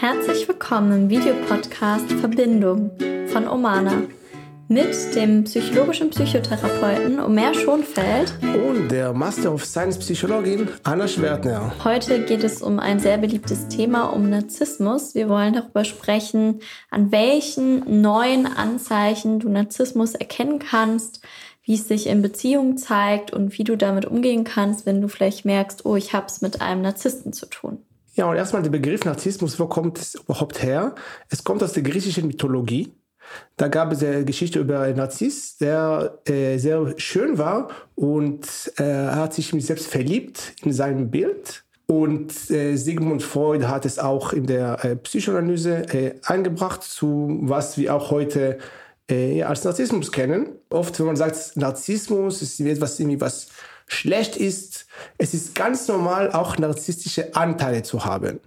Herzlich willkommen im Videopodcast Verbindung von Omana mit dem psychologischen Psychotherapeuten Omer Schonfeld und der Master of Science Psychologin Anna Schwertner. Heute geht es um ein sehr beliebtes Thema, um Narzissmus. Wir wollen darüber sprechen, an welchen neuen Anzeichen du Narzissmus erkennen kannst, wie es sich in Beziehungen zeigt und wie du damit umgehen kannst, wenn du vielleicht merkst, oh, ich habe es mit einem Narzissten zu tun. Ja, und erstmal der Begriff Narzissmus, wo kommt es überhaupt her? Es kommt aus der griechischen Mythologie. Da gab es eine Geschichte über einen Narziss, der äh, sehr schön war und äh, er hat sich selbst verliebt in seinem Bild. Und äh, Sigmund Freud hat es auch in der äh, Psychoanalyse äh, eingebracht, zu was wir auch heute äh, als Narzissmus kennen. Oft, wenn man sagt, Narzissmus ist etwas, irgendwie was schlecht ist. Es ist ganz normal, auch narzisstische Anteile zu haben.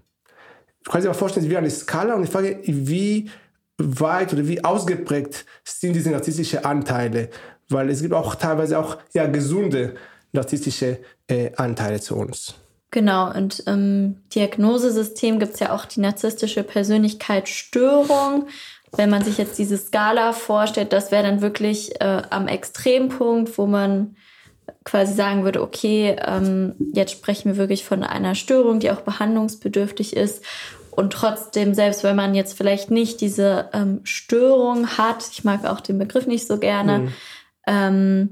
Du kannst dir mal vorstellen, wie eine Skala und ich frage, wie weit oder wie ausgeprägt sind diese narzisstische Anteile? Weil es gibt auch teilweise auch ja, gesunde narzisstische äh, Anteile zu uns. Genau, und im Diagnosesystem gibt es ja auch die narzisstische Persönlichkeitsstörung. Wenn man sich jetzt diese Skala vorstellt, das wäre dann wirklich äh, am Extrempunkt, wo man quasi sagen würde, okay, ähm, jetzt sprechen wir wirklich von einer Störung, die auch behandlungsbedürftig ist. Und trotzdem, selbst wenn man jetzt vielleicht nicht diese ähm, Störung hat, ich mag auch den Begriff nicht so gerne, mhm. ähm,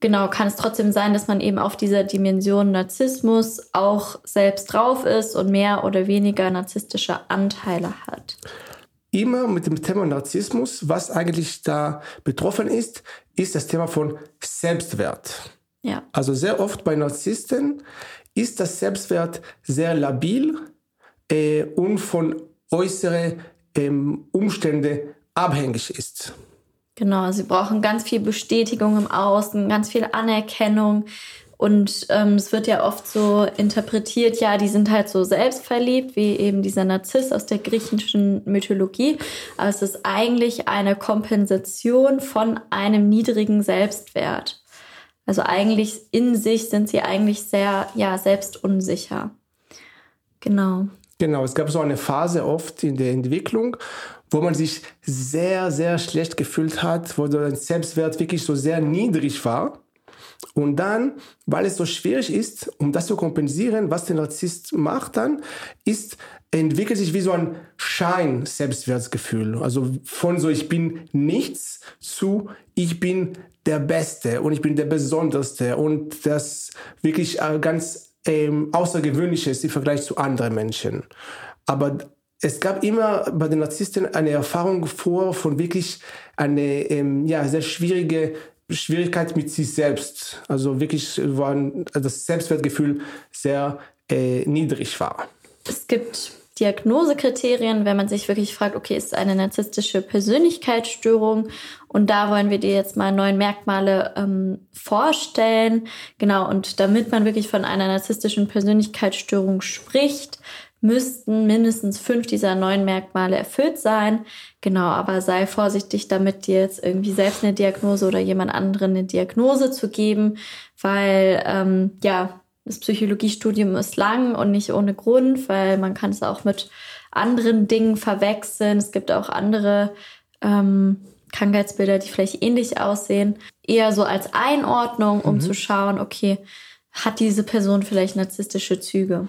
genau, kann es trotzdem sein, dass man eben auf dieser Dimension Narzissmus auch selbst drauf ist und mehr oder weniger narzisstische Anteile hat immer mit dem Thema Narzissmus, was eigentlich da betroffen ist, ist das Thema von Selbstwert. Ja. Also sehr oft bei Narzissten ist das Selbstwert sehr labil äh, und von äußeren ähm, Umständen abhängig ist. Genau, sie brauchen ganz viel Bestätigung im Außen, ganz viel Anerkennung. Und ähm, es wird ja oft so interpretiert, ja, die sind halt so selbstverliebt, wie eben dieser Narziss aus der griechischen Mythologie. Aber es ist eigentlich eine Kompensation von einem niedrigen Selbstwert. Also eigentlich in sich sind sie eigentlich sehr, ja, selbstunsicher. Genau. Genau, es gab so eine Phase oft in der Entwicklung, wo man sich sehr, sehr schlecht gefühlt hat, wo der Selbstwert wirklich so sehr niedrig war. Und dann, weil es so schwierig ist, um das zu kompensieren, was der Narzisst macht dann, ist, entwickelt sich wie so ein Schein-Selbstwertgefühl. Also von so, ich bin nichts zu, ich bin der Beste und ich bin der Besonderste und das wirklich äh, ganz ähm, Außergewöhnliches im Vergleich zu anderen Menschen. Aber es gab immer bei den Narzissten eine Erfahrung vor von wirklich eine ähm, ja, sehr schwierige Schwierigkeit mit sich selbst. Also wirklich war das Selbstwertgefühl sehr äh, niedrig war. Es gibt Diagnosekriterien, wenn man sich wirklich fragt, okay, ist es eine narzisstische Persönlichkeitsstörung? Und da wollen wir dir jetzt mal neun Merkmale ähm, vorstellen. Genau, und damit man wirklich von einer narzisstischen Persönlichkeitsstörung spricht, müssten mindestens fünf dieser neun Merkmale erfüllt sein. Genau, aber sei vorsichtig damit, dir jetzt irgendwie selbst eine Diagnose oder jemand anderen eine Diagnose zu geben, weil ähm, ja, das Psychologiestudium ist lang und nicht ohne Grund, weil man kann es auch mit anderen Dingen verwechseln. Es gibt auch andere ähm, Krankheitsbilder, die vielleicht ähnlich aussehen. Eher so als Einordnung, um mhm. zu schauen, okay, hat diese Person vielleicht narzisstische Züge?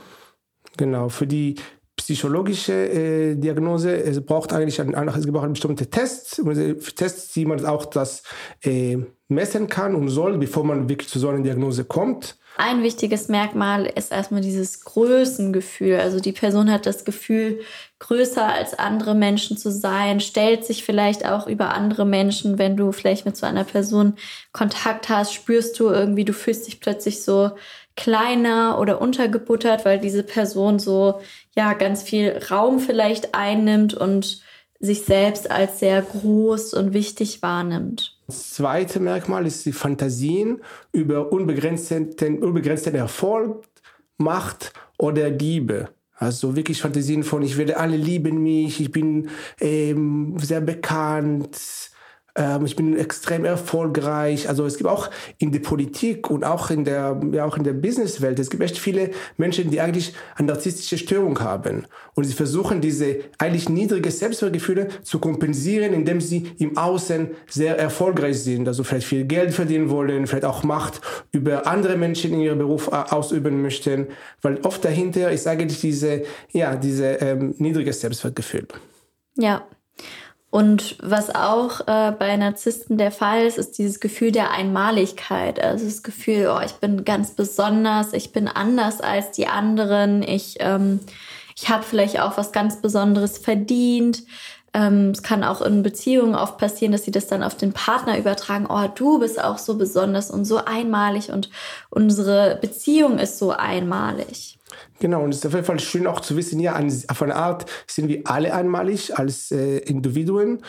Genau, für die psychologische äh, Diagnose, es braucht eigentlich einen, es gibt auch einen bestimmten Test, Tests, die man auch das äh, messen kann und soll, bevor man wirklich zu so einer Diagnose kommt. Ein wichtiges Merkmal ist erstmal dieses Größengefühl. Also die Person hat das Gefühl, größer als andere Menschen zu sein, stellt sich vielleicht auch über andere Menschen. Wenn du vielleicht mit so einer Person Kontakt hast, spürst du irgendwie, du fühlst dich plötzlich so kleiner oder untergebuttert, weil diese Person so ja ganz viel Raum vielleicht einnimmt und sich selbst als sehr groß und wichtig wahrnimmt. Das zweite Merkmal ist die Fantasien über unbegrenzten, unbegrenzten Erfolg, Macht oder Liebe. Also wirklich Fantasien von, ich werde alle lieben mich, ich bin ähm, sehr bekannt, ähm, ich bin extrem erfolgreich. Also es gibt auch in der Politik und auch in der, ja, auch in der Businesswelt, es gibt echt viele Menschen, die eigentlich eine narzisstische Störung haben. Und sie versuchen, diese eigentlich niedrige Selbstwertgefühle zu kompensieren, indem sie im Außen sehr erfolgreich sind. Also vielleicht viel Geld verdienen wollen, vielleicht auch Macht über andere Menschen in ihrem Beruf äh, ausüben möchten. Weil oft dahinter ist eigentlich diese, ja, diese ähm, niedrige Selbstwertgefühl. Ja. Und was auch äh, bei Narzissten der Fall ist, ist dieses Gefühl der Einmaligkeit. Also das Gefühl, oh, ich bin ganz besonders, ich bin anders als die anderen, ich, ähm, ich habe vielleicht auch was ganz Besonderes verdient. Ähm, es kann auch in Beziehungen oft passieren, dass sie das dann auf den Partner übertragen. Oh, du bist auch so besonders und so einmalig und unsere Beziehung ist so einmalig. Genau, und es ist auf jeden Fall schön auch zu wissen, ja, auf eine Art sind wir alle einmalig als äh, Individuen.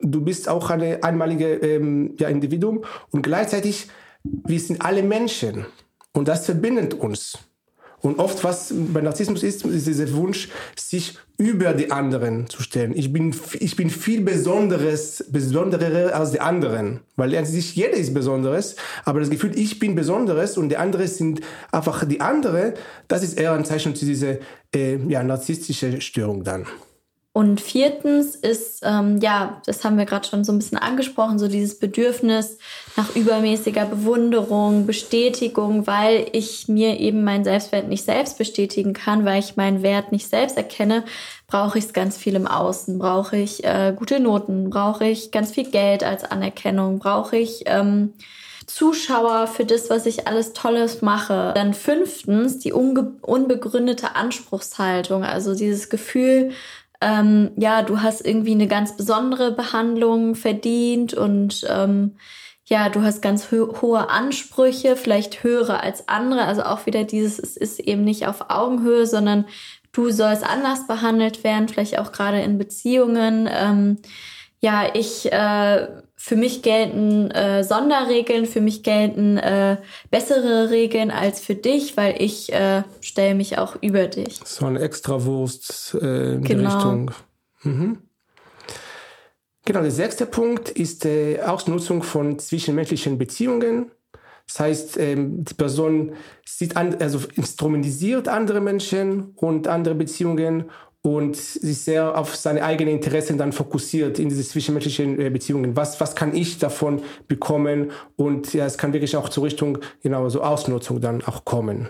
Du bist auch eine einmalige ähm, ja, Individuum und gleichzeitig, wir sind alle Menschen und das verbindet uns. Und oft, was bei Narzissmus ist, ist dieser Wunsch, sich über die anderen zu stellen. Ich bin, ich bin viel Besonderes, Besonderer als die anderen. Weil an sich jeder ist Besonderes, aber das Gefühl, ich bin Besonderes und die anderen sind einfach die andere, das ist eher ein Zeichen zu dieser äh, ja, narzisstische Störung dann. Und viertens ist, ähm, ja, das haben wir gerade schon so ein bisschen angesprochen, so dieses Bedürfnis nach übermäßiger Bewunderung, Bestätigung, weil ich mir eben meinen Selbstwert nicht selbst bestätigen kann, weil ich meinen Wert nicht selbst erkenne, brauche ich es ganz viel im Außen, brauche ich äh, gute Noten, brauche ich ganz viel Geld als Anerkennung, brauche ich ähm, Zuschauer für das, was ich alles Tolles mache. Dann fünftens die unbegründete Anspruchshaltung, also dieses Gefühl, ähm, ja, du hast irgendwie eine ganz besondere Behandlung verdient und ähm, ja, du hast ganz ho hohe Ansprüche, vielleicht höhere als andere. Also auch wieder dieses, es ist eben nicht auf Augenhöhe, sondern du sollst anders behandelt werden, vielleicht auch gerade in Beziehungen. Ähm, ja, ich äh, für mich gelten äh, Sonderregeln, für mich gelten äh, bessere Regeln als für dich, weil ich äh, stelle mich auch über dich. So eine Extrawurst äh, in genau. die Richtung. Mhm. Genau, der sechste Punkt ist die Ausnutzung von zwischenmenschlichen Beziehungen. Das heißt, ähm, die Person sieht an, also instrumentalisiert andere Menschen und andere Beziehungen und sich sehr auf seine eigenen Interessen dann fokussiert in diese zwischenmenschlichen äh, Beziehungen. Was, was kann ich davon bekommen? Und ja, es kann wirklich auch zur Richtung, genau, so Ausnutzung dann auch kommen.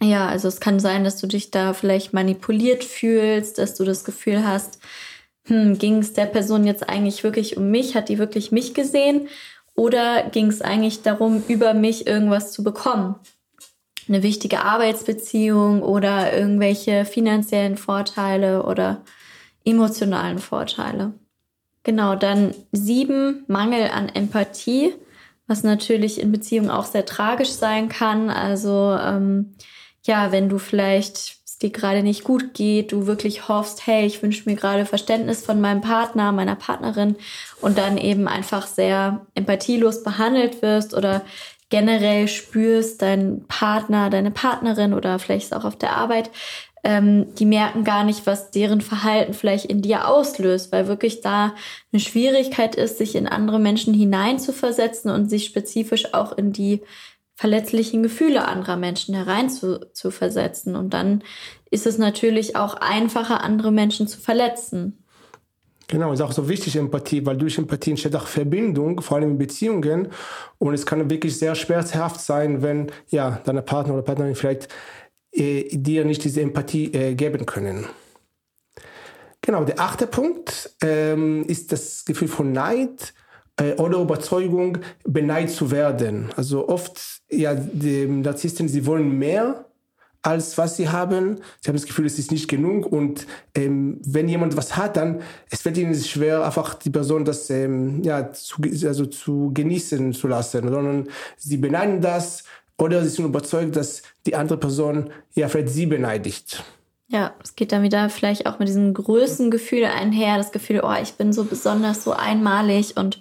Ja, also es kann sein, dass du dich da vielleicht manipuliert fühlst, dass du das Gefühl hast, hm, ging es der Person jetzt eigentlich wirklich um mich? Hat die wirklich mich gesehen? Oder ging es eigentlich darum, über mich irgendwas zu bekommen? Eine wichtige Arbeitsbeziehung oder irgendwelche finanziellen Vorteile oder emotionalen Vorteile. Genau, dann sieben, Mangel an Empathie, was natürlich in Beziehungen auch sehr tragisch sein kann. Also ähm, ja, wenn du vielleicht es dir gerade nicht gut geht, du wirklich hoffst, hey, ich wünsche mir gerade Verständnis von meinem Partner, meiner Partnerin und dann eben einfach sehr empathielos behandelt wirst oder generell spürst, dein Partner, deine Partnerin oder vielleicht auch auf der Arbeit, ähm, die merken gar nicht, was deren Verhalten vielleicht in dir auslöst, weil wirklich da eine Schwierigkeit ist, sich in andere Menschen hineinzuversetzen und sich spezifisch auch in die verletzlichen Gefühle anderer Menschen hereinzuversetzen. Und dann ist es natürlich auch einfacher, andere Menschen zu verletzen. Genau, ist auch so wichtig Empathie, weil durch Empathie entsteht auch Verbindung, vor allem in Beziehungen. Und es kann wirklich sehr schmerzhaft sein, wenn ja deine Partner oder Partnerin vielleicht äh, dir nicht diese Empathie äh, geben können. Genau, der achte Punkt ähm, ist das Gefühl von Neid äh, oder Überzeugung, beneid zu werden. Also oft, ja, die Narzissten, sie wollen mehr als was sie haben. Sie haben das Gefühl, es ist nicht genug. Und ähm, wenn jemand was hat, dann es fällt ihnen schwer, einfach die Person das ähm, ja, zu, also zu genießen zu lassen, sondern sie beneiden das oder sie sind überzeugt, dass die andere Person ja vielleicht sie beneidigt. Ja, es geht dann wieder vielleicht auch mit diesem Größengefühl einher, das Gefühl, oh, ich bin so besonders, so einmalig und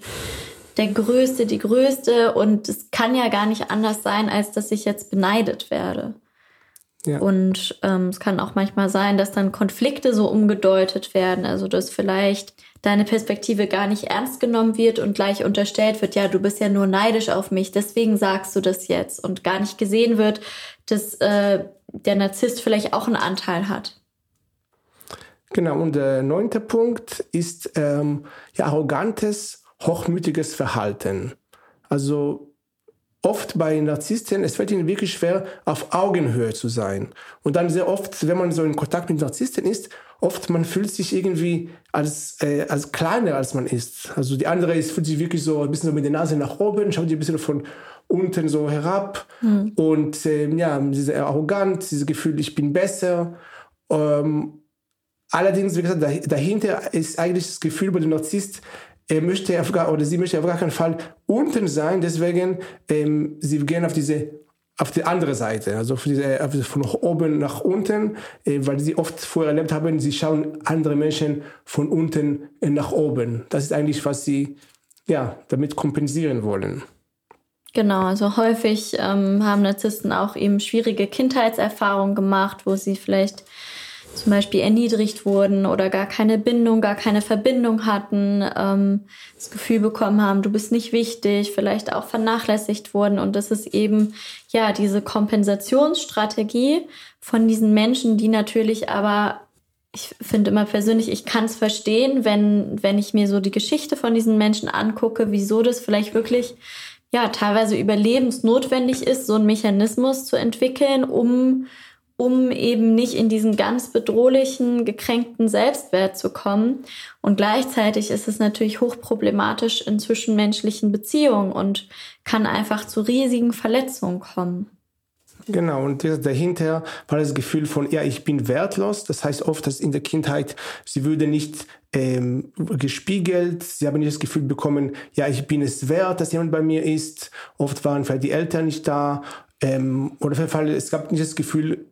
der Größte, die Größte und es kann ja gar nicht anders sein, als dass ich jetzt beneidet werde. Ja. Und ähm, es kann auch manchmal sein, dass dann Konflikte so umgedeutet werden. Also dass vielleicht deine Perspektive gar nicht ernst genommen wird und gleich unterstellt wird, ja, du bist ja nur neidisch auf mich, deswegen sagst du das jetzt und gar nicht gesehen wird, dass äh, der Narzisst vielleicht auch einen Anteil hat. Genau, und der neunte Punkt ist ähm, ja, arrogantes, hochmütiges Verhalten. Also oft bei Narzissten, es fällt ihnen wirklich schwer, auf Augenhöhe zu sein. Und dann sehr oft, wenn man so in Kontakt mit Narzissten ist, oft man fühlt sich irgendwie als, äh, als kleiner, als man ist. Also die andere ist, fühlt sich wirklich so ein bisschen so mit der Nase nach oben, schaut ein bisschen von unten so herab. Mhm. Und äh, ja, diese arrogant, dieses Gefühl, ich bin besser. Ähm, allerdings, wie gesagt, dahinter ist eigentlich das Gefühl bei dem Narzisst, er möchte auf gar, oder sie möchte auf gar keinen Fall unten sein, deswegen ähm, sie gehen auf diese auf die andere Seite, also diese, von oben nach unten, äh, weil sie oft vorher erlebt haben, sie schauen andere Menschen von unten nach oben. Das ist eigentlich, was sie ja, damit kompensieren wollen. Genau, also häufig ähm, haben Narzissten auch eben schwierige Kindheitserfahrungen gemacht, wo sie vielleicht zum Beispiel erniedrigt wurden oder gar keine Bindung, gar keine Verbindung hatten, ähm, das Gefühl bekommen haben, du bist nicht wichtig, vielleicht auch vernachlässigt wurden. Und das ist eben ja diese Kompensationsstrategie von diesen Menschen, die natürlich aber ich finde immer persönlich, ich kann es verstehen, wenn, wenn ich mir so die Geschichte von diesen Menschen angucke, wieso das vielleicht wirklich ja teilweise überlebensnotwendig ist, so einen Mechanismus zu entwickeln, um um eben nicht in diesen ganz bedrohlichen, gekränkten Selbstwert zu kommen. Und gleichzeitig ist es natürlich hochproblematisch in zwischenmenschlichen Beziehungen und kann einfach zu riesigen Verletzungen kommen. Genau, und dahinter war das Gefühl von, ja, ich bin wertlos. Das heißt oft, dass in der Kindheit, sie würde nicht ähm, gespiegelt, sie haben nicht das Gefühl bekommen, ja, ich bin es wert, dass jemand bei mir ist. Oft waren vielleicht die Eltern nicht da. Ähm, oder es gab nicht das Gefühl,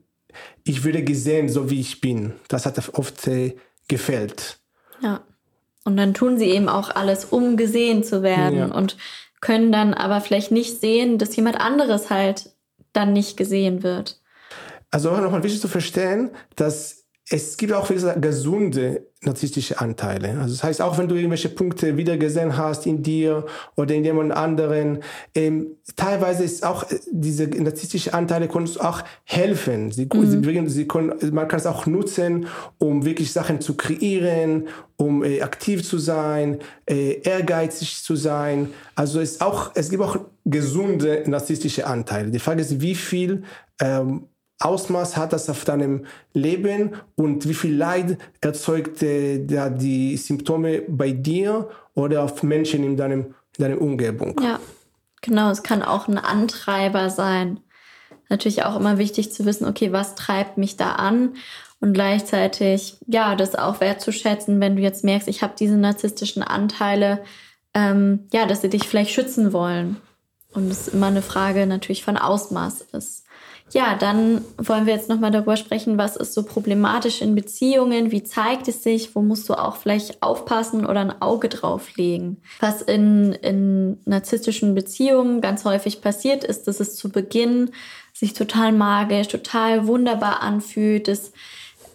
ich würde gesehen, so wie ich bin. Das hat oft äh, gefällt. Ja. Und dann tun sie eben auch alles, um gesehen zu werden ja. und können dann aber vielleicht nicht sehen, dass jemand anderes halt dann nicht gesehen wird. Also nochmal wichtig zu verstehen, dass es gibt auch gesunde narzisstische Anteile. Also das heißt, auch wenn du irgendwelche Punkte wieder gesehen hast in dir oder in jemand anderen, ähm, teilweise ist auch äh, diese narzisstische Anteile können auch helfen. Sie, mhm. sie, sie können, man kann es auch nutzen, um wirklich Sachen zu kreieren, um äh, aktiv zu sein, äh, ehrgeizig zu sein. Also es auch, es gibt auch gesunde narzisstische Anteile. Die Frage ist, wie viel ähm, Ausmaß hat das auf deinem Leben und wie viel Leid erzeugt äh, die Symptome bei dir oder auf Menschen in deinem, in deiner Umgebung. Ja, genau. Es kann auch ein Antreiber sein. Natürlich auch immer wichtig zu wissen, okay, was treibt mich da an? Und gleichzeitig, ja, das auch wertzuschätzen, wenn du jetzt merkst, ich habe diese narzisstischen Anteile, ähm, ja, dass sie dich vielleicht schützen wollen. Und es immer eine Frage natürlich von Ausmaß ist. Ja, dann wollen wir jetzt nochmal darüber sprechen, was ist so problematisch in Beziehungen, wie zeigt es sich, wo musst du auch vielleicht aufpassen oder ein Auge drauf legen. Was in, in narzisstischen Beziehungen ganz häufig passiert, ist, dass es zu Beginn sich total magisch, total wunderbar anfühlt, dass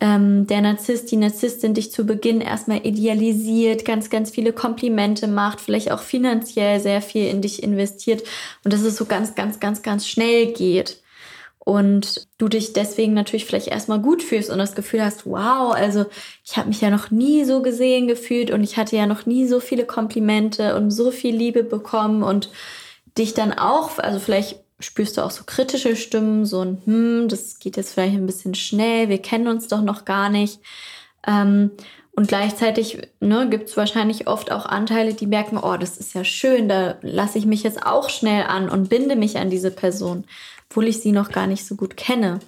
ähm, der Narzisst, die Narzisstin dich zu Beginn erstmal idealisiert, ganz, ganz viele Komplimente macht, vielleicht auch finanziell sehr viel in dich investiert und dass es so ganz, ganz, ganz, ganz schnell geht und du dich deswegen natürlich vielleicht erstmal gut fühlst und das Gefühl hast, wow, also ich habe mich ja noch nie so gesehen gefühlt und ich hatte ja noch nie so viele Komplimente und so viel Liebe bekommen und dich dann auch, also vielleicht spürst du auch so kritische Stimmen, so ein, hm, das geht jetzt vielleicht ein bisschen schnell, wir kennen uns doch noch gar nicht. Ähm, und gleichzeitig ne, gibt es wahrscheinlich oft auch Anteile, die merken, oh, das ist ja schön, da lasse ich mich jetzt auch schnell an und binde mich an diese Person obwohl ich sie noch gar nicht so gut kenne.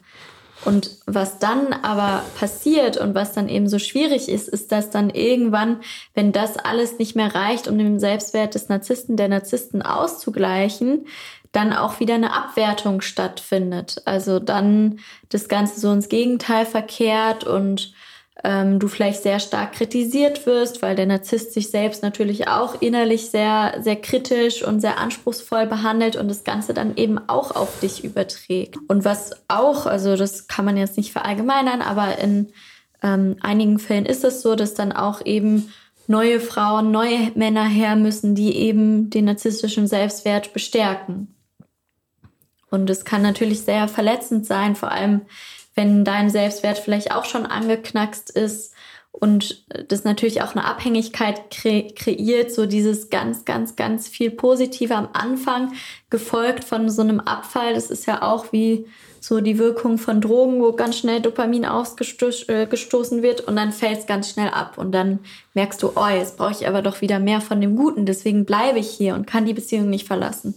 Und was dann aber passiert und was dann eben so schwierig ist, ist, dass dann irgendwann, wenn das alles nicht mehr reicht, um den Selbstwert des Narzissten, der Narzissten auszugleichen, dann auch wieder eine Abwertung stattfindet. Also dann das Ganze so ins Gegenteil verkehrt und ähm, du vielleicht sehr stark kritisiert wirst, weil der Narzisst sich selbst natürlich auch innerlich sehr, sehr kritisch und sehr anspruchsvoll behandelt und das Ganze dann eben auch auf dich überträgt. Und was auch, also das kann man jetzt nicht verallgemeinern, aber in ähm, einigen Fällen ist es so, dass dann auch eben neue Frauen, neue Männer her müssen, die eben den narzisstischen Selbstwert bestärken. Und es kann natürlich sehr verletzend sein, vor allem wenn dein Selbstwert vielleicht auch schon angeknackst ist und das natürlich auch eine Abhängigkeit kre kreiert, so dieses ganz, ganz, ganz viel Positive am Anfang, gefolgt von so einem Abfall. Das ist ja auch wie so die Wirkung von Drogen, wo ganz schnell Dopamin ausgestoßen äh, wird und dann fällt es ganz schnell ab und dann merkst du, oh, jetzt brauche ich aber doch wieder mehr von dem Guten, deswegen bleibe ich hier und kann die Beziehung nicht verlassen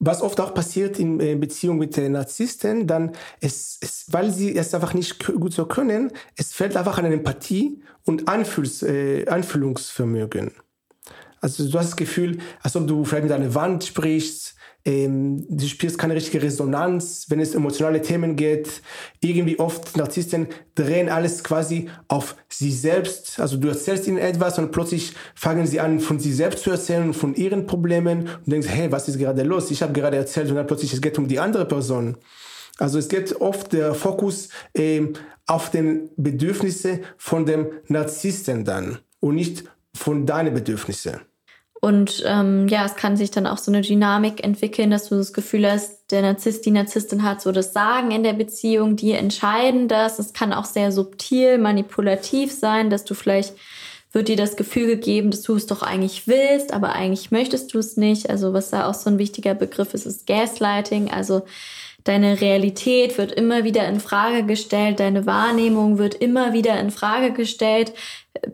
was oft auch passiert in äh, Beziehung mit den Narzissten, dann es, es, weil sie es einfach nicht gut so können, es fällt einfach an Empathie und Anfühls, äh, Anfühlungsvermögen. Also du hast das Gefühl, als ob du vielleicht mit einer Wand sprichst, ähm, du spürst keine richtige Resonanz, wenn es emotionale Themen geht. Irgendwie oft Narzissten drehen alles quasi auf sie selbst. Also du erzählst ihnen etwas und plötzlich fangen sie an, von sie selbst zu erzählen, von ihren Problemen und denkst, hey, was ist gerade los? Ich habe gerade erzählt und dann plötzlich es geht um die andere Person. Also es geht oft der Fokus ähm, auf den Bedürfnisse von dem Narzissten dann und nicht von deinen Bedürfnissen. Und ähm, ja, es kann sich dann auch so eine Dynamik entwickeln, dass du das Gefühl hast, der Narzisst, die Narzisstin hat so das Sagen in der Beziehung, die entscheiden das. Es kann auch sehr subtil, manipulativ sein, dass du vielleicht wird dir das Gefühl gegeben, dass du es doch eigentlich willst, aber eigentlich möchtest du es nicht. Also was da auch so ein wichtiger Begriff ist, ist Gaslighting. Also deine Realität wird immer wieder in Frage gestellt, deine Wahrnehmung wird immer wieder in Frage gestellt,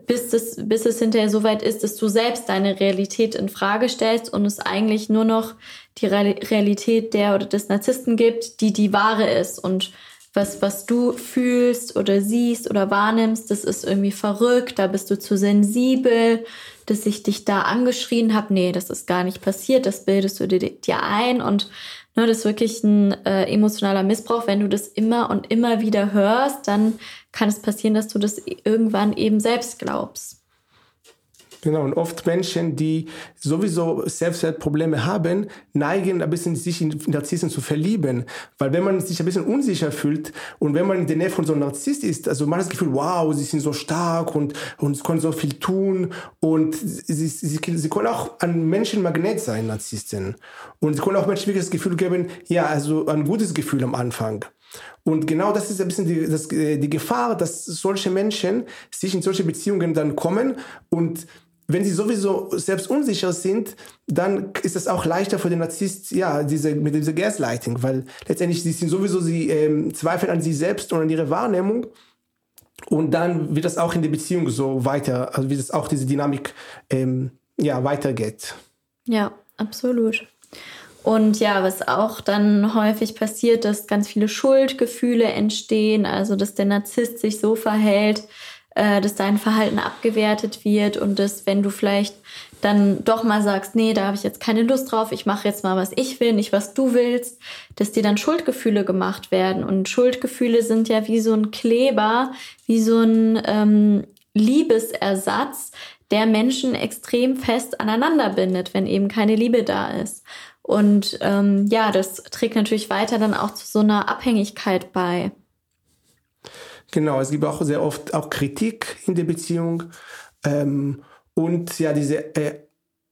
bis es, bis es hinterher so weit ist, dass du selbst deine Realität in Frage stellst und es eigentlich nur noch die Realität der oder des Narzissten gibt, die die wahre ist und was, was du fühlst oder siehst oder wahrnimmst, das ist irgendwie verrückt, da bist du zu sensibel, dass ich dich da angeschrien habe. Nee, das ist gar nicht passiert, das bildest du dir, dir ein und Ne, das ist wirklich ein äh, emotionaler Missbrauch. Wenn du das immer und immer wieder hörst, dann kann es passieren, dass du das irgendwann eben selbst glaubst. Genau, und oft Menschen, die sowieso Selbstwertprobleme haben, neigen ein bisschen sich in Narzissten zu verlieben. Weil wenn man sich ein bisschen unsicher fühlt und wenn man in der Nähe von so einem Narzisst ist, also man hat das Gefühl, wow, sie sind so stark und, und können so viel tun und sie, sie, sie können auch ein Menschenmagnet sein, Narzissten. Und sie können auch Menschen wirklich das Gefühl geben, ja, also ein gutes Gefühl am Anfang. Und genau das ist ein bisschen die, das, die Gefahr, dass solche Menschen sich in solche Beziehungen dann kommen und wenn sie sowieso selbst unsicher sind, dann ist es auch leichter für den Narzisst, ja, diese, mit dieser Gaslighting, weil letztendlich sie sind sowieso, sie ähm, zweifeln an sich selbst und an ihre Wahrnehmung. Und dann wird das auch in der Beziehung so weiter, also wie das auch diese Dynamik ähm, ja, weitergeht. Ja, absolut. Und ja, was auch dann häufig passiert, dass ganz viele Schuldgefühle entstehen, also dass der Narzisst sich so verhält, äh, dass dein Verhalten abgewertet wird und dass, wenn du vielleicht dann doch mal sagst, nee, da habe ich jetzt keine Lust drauf, ich mache jetzt mal, was ich will, nicht was du willst, dass dir dann Schuldgefühle gemacht werden. Und Schuldgefühle sind ja wie so ein Kleber, wie so ein ähm, Liebesersatz, der Menschen extrem fest aneinander bindet, wenn eben keine Liebe da ist. Und ähm, ja, das trägt natürlich weiter dann auch zu so einer Abhängigkeit bei. Genau, es gibt auch sehr oft auch Kritik in der Beziehung ähm, und ja, diese äh,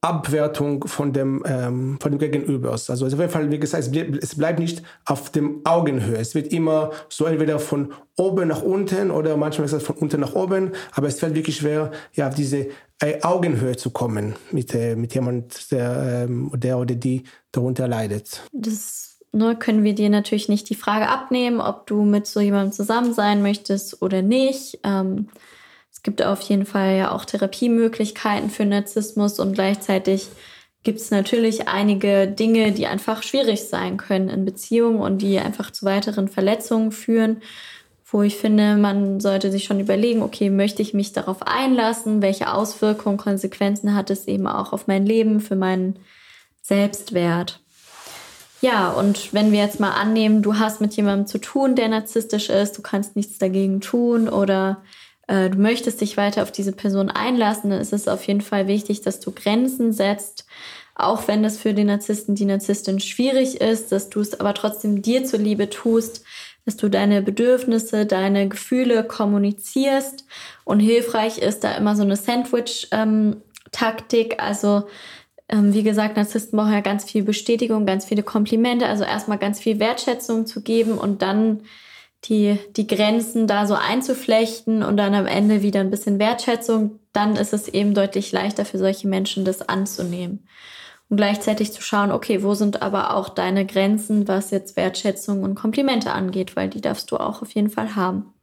Abwertung von dem, ähm, von dem Gegenübers. Also auf jeden Fall, wie gesagt, es, bleib, es bleibt nicht auf dem Augenhöhe. Es wird immer so entweder von oben nach unten oder manchmal es von unten nach oben, aber es fällt wirklich schwer, ja, auf diese äh, Augenhöhe zu kommen mit, äh, mit jemand, der, ähm, der oder die darunter leidet. Das ne, können wir dir natürlich nicht die Frage abnehmen, ob du mit so jemandem zusammen sein möchtest oder nicht. Ähm, es gibt auf jeden Fall ja auch Therapiemöglichkeiten für Narzissmus und gleichzeitig gibt es natürlich einige Dinge, die einfach schwierig sein können in Beziehungen und die einfach zu weiteren Verletzungen führen, wo ich finde, man sollte sich schon überlegen, okay, möchte ich mich darauf einlassen? Welche Auswirkungen, Konsequenzen hat es eben auch auf mein Leben, für meinen Selbstwert? Ja, und wenn wir jetzt mal annehmen, du hast mit jemandem zu tun, der narzisstisch ist, du kannst nichts dagegen tun oder äh, du möchtest dich weiter auf diese Person einlassen, dann ist es auf jeden Fall wichtig, dass du Grenzen setzt, auch wenn das für den Narzissten, die Narzisstin schwierig ist, dass du es aber trotzdem dir zuliebe tust, dass du deine Bedürfnisse, deine Gefühle kommunizierst. Und hilfreich ist da immer so eine Sandwich-Taktik, ähm, also ähm, wie gesagt, Narzissten brauchen ja ganz viel Bestätigung, ganz viele Komplimente, also erstmal ganz viel Wertschätzung zu geben und dann die, die Grenzen da so einzuflechten und dann am Ende wieder ein bisschen Wertschätzung, dann ist es eben deutlich leichter für solche Menschen, das anzunehmen. Und gleichzeitig zu schauen, okay, wo sind aber auch deine Grenzen, was jetzt Wertschätzung und Komplimente angeht, weil die darfst du auch auf jeden Fall haben.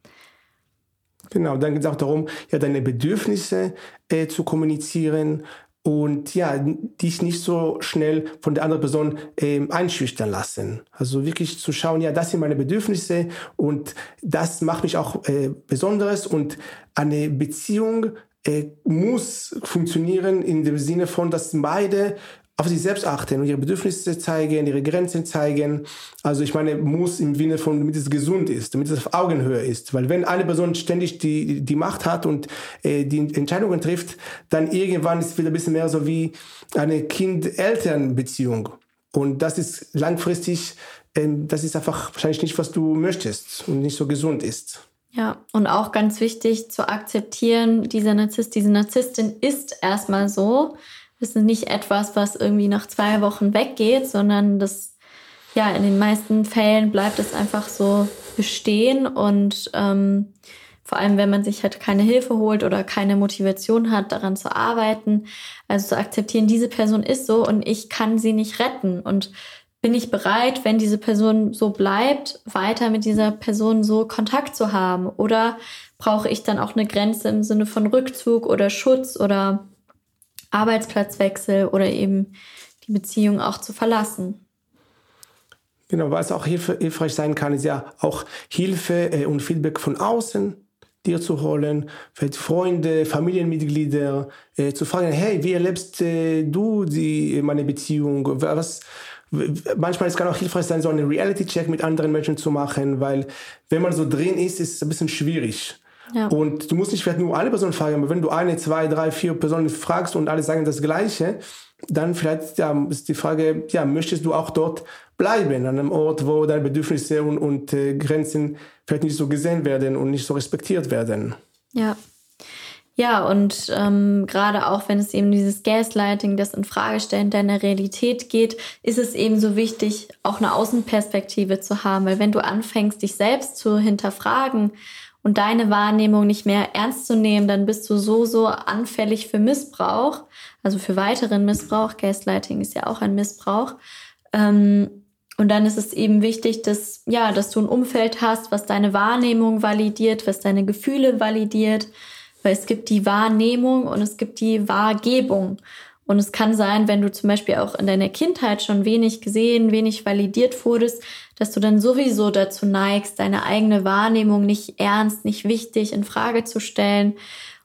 Genau, dann geht es auch darum, ja, deine Bedürfnisse äh, zu kommunizieren, und ja, dich nicht so schnell von der anderen Person ähm, einschüchtern lassen. Also wirklich zu schauen, ja, das sind meine Bedürfnisse und das macht mich auch äh, besonderes und eine Beziehung äh, muss funktionieren in dem Sinne von, dass beide auf sich selbst achten und ihre Bedürfnisse zeigen, ihre Grenzen zeigen. Also ich meine, muss im Sinne von, damit es gesund ist, damit es auf Augenhöhe ist. Weil wenn eine Person ständig die, die Macht hat und äh, die Entscheidungen trifft, dann irgendwann ist es wieder ein bisschen mehr so wie eine Kind-Eltern-Beziehung. Und das ist langfristig, äh, das ist einfach wahrscheinlich nicht, was du möchtest und nicht so gesund ist. Ja, und auch ganz wichtig zu akzeptieren, dieser Narzisst, diese Narzisstin ist erstmal so das ist nicht etwas, was irgendwie nach zwei Wochen weggeht, sondern das, ja, in den meisten Fällen bleibt es einfach so bestehen und ähm, vor allem, wenn man sich halt keine Hilfe holt oder keine Motivation hat, daran zu arbeiten. Also zu akzeptieren, diese Person ist so und ich kann sie nicht retten. Und bin ich bereit, wenn diese Person so bleibt, weiter mit dieser Person so Kontakt zu haben? Oder brauche ich dann auch eine Grenze im Sinne von Rückzug oder Schutz oder Arbeitsplatzwechsel oder eben die Beziehung auch zu verlassen. Genau, was auch hilfreich sein kann, ist ja auch Hilfe äh, und Feedback von außen dir zu holen, vielleicht Freunde, Familienmitglieder, äh, zu fragen, hey, wie erlebst äh, du die, meine Beziehung? Was, manchmal es kann auch hilfreich sein, so einen Reality-Check mit anderen Menschen zu machen, weil wenn man so drin ist, ist es ein bisschen schwierig. Ja. Und du musst nicht vielleicht nur eine Person fragen, aber wenn du eine, zwei, drei, vier Personen fragst und alle sagen das Gleiche, dann vielleicht ja, ist die Frage, ja, möchtest du auch dort bleiben, an einem Ort, wo deine Bedürfnisse und, und äh, Grenzen vielleicht nicht so gesehen werden und nicht so respektiert werden. Ja. Ja, und ähm, gerade auch wenn es eben dieses Gaslighting, das Infragestellen deiner Realität geht, ist es eben so wichtig, auch eine Außenperspektive zu haben. Weil wenn du anfängst, dich selbst zu hinterfragen, und deine Wahrnehmung nicht mehr ernst zu nehmen, dann bist du so, so anfällig für Missbrauch, also für weiteren Missbrauch. Gaslighting ist ja auch ein Missbrauch. Ähm, und dann ist es eben wichtig, dass, ja, dass du ein Umfeld hast, was deine Wahrnehmung validiert, was deine Gefühle validiert, weil es gibt die Wahrnehmung und es gibt die Wahrgebung. Und es kann sein, wenn du zum Beispiel auch in deiner Kindheit schon wenig gesehen, wenig validiert wurdest, dass du dann sowieso dazu neigst, deine eigene Wahrnehmung nicht ernst, nicht wichtig in Frage zu stellen.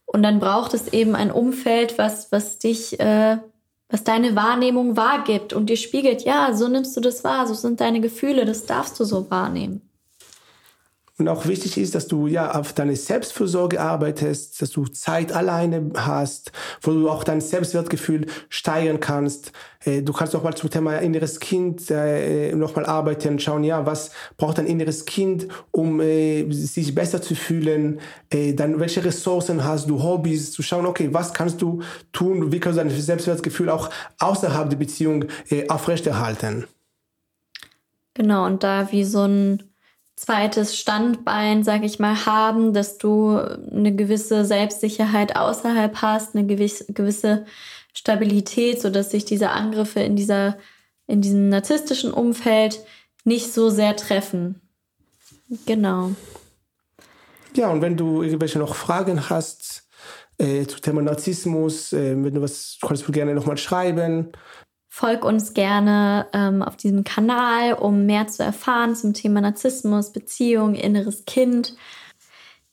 Und dann braucht es eben ein Umfeld, was, was dich, äh, was deine Wahrnehmung wahrgibt und dir spiegelt, ja, so nimmst du das wahr, so sind deine Gefühle, das darfst du so wahrnehmen. Und auch wichtig ist, dass du ja auf deine Selbstfürsorge arbeitest, dass du Zeit alleine hast, wo du auch dein Selbstwertgefühl steigern kannst. Äh, du kannst auch mal zum Thema inneres Kind äh, nochmal arbeiten, schauen, ja, was braucht dein inneres Kind, um äh, sich besser zu fühlen, dann welche Ressourcen hast du, Hobbys, zu schauen, okay, was kannst du tun, wie kannst du dein Selbstwertgefühl auch außerhalb der Beziehung aufrechterhalten. Genau, und da wie so ein zweites Standbein, sag ich mal, haben, dass du eine gewisse Selbstsicherheit außerhalb hast, eine gewisse, Stabilität, so dass sich diese Angriffe in dieser, in diesem narzisstischen Umfeld nicht so sehr treffen. Genau. Ja, und wenn du irgendwelche noch Fragen hast äh, zum Thema Narzissmus, äh, wenn du was, kannst du gerne nochmal schreiben. Folg uns gerne ähm, auf diesem Kanal, um mehr zu erfahren zum Thema Narzissmus, Beziehung, inneres Kind.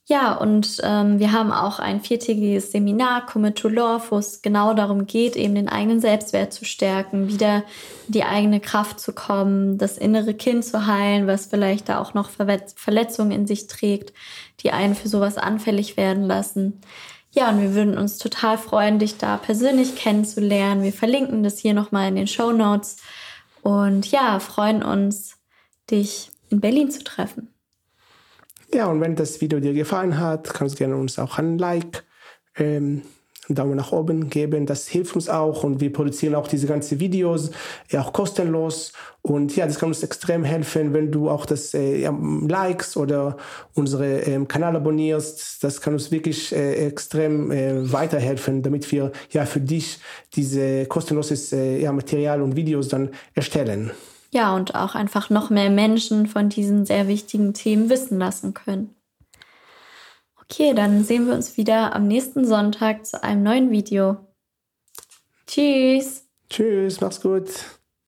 Ja, und ähm, wir haben auch ein viertägiges Seminar, Commit to Law, wo es genau darum geht, eben den eigenen Selbstwert zu stärken, wieder die eigene Kraft zu kommen, das innere Kind zu heilen, was vielleicht da auch noch Verletzungen in sich trägt, die einen für sowas anfällig werden lassen. Ja, und wir würden uns total freuen, dich da persönlich kennenzulernen. Wir verlinken das hier nochmal in den Show Notes. Und ja, freuen uns, dich in Berlin zu treffen. Ja, und wenn das Video dir gefallen hat, kannst du gerne uns auch ein Like, ähm, Daumen nach oben geben. Das hilft uns auch und wir produzieren auch diese ganzen Videos, ja, auch kostenlos. Und ja, das kann uns extrem helfen, wenn du auch das äh, likes oder unsere ähm, Kanal abonnierst. Das kann uns wirklich äh, extrem äh, weiterhelfen, damit wir ja für dich diese kostenloses äh, ja, Material und Videos dann erstellen. Ja, und auch einfach noch mehr Menschen von diesen sehr wichtigen Themen wissen lassen können. Okay, dann sehen wir uns wieder am nächsten Sonntag zu einem neuen Video. Tschüss. Tschüss, mach's gut.